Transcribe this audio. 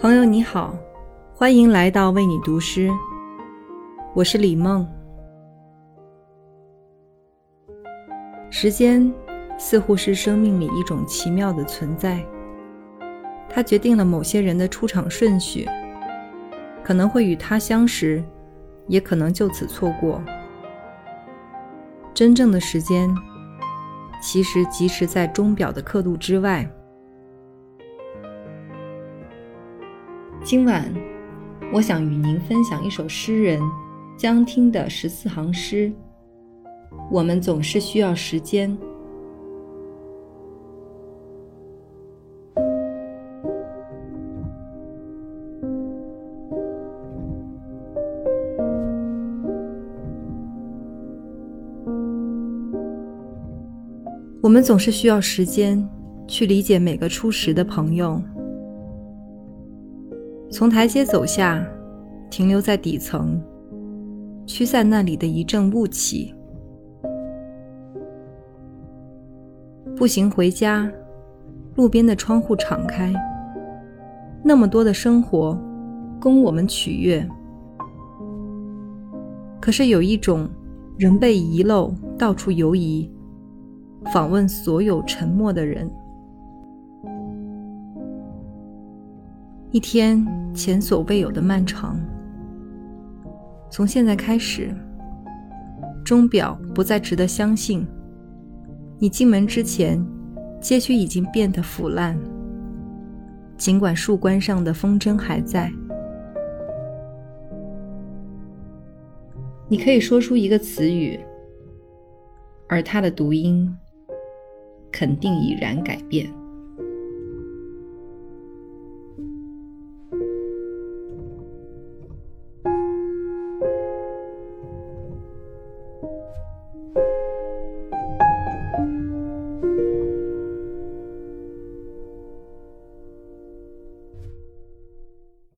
朋友你好，欢迎来到为你读诗，我是李梦。时间似乎是生命里一种奇妙的存在，它决定了某些人的出场顺序，可能会与他相识，也可能就此错过。真正的时间，其实即使在钟表的刻度之外。今晚，我想与您分享一首诗人江听的十四行诗。我们总是需要时间。我们总是需要时间去理解每个初识的朋友。从台阶走下，停留在底层，驱散那里的一阵雾气。步行回家，路边的窗户敞开，那么多的生活供我们取悦。可是有一种人被遗漏，到处游移，访问所有沉默的人。一天前所未有的漫长。从现在开始，钟表不再值得相信。你进门之前，街区已经变得腐烂。尽管树冠上的风筝还在，你可以说出一个词语，而它的读音肯定已然改变。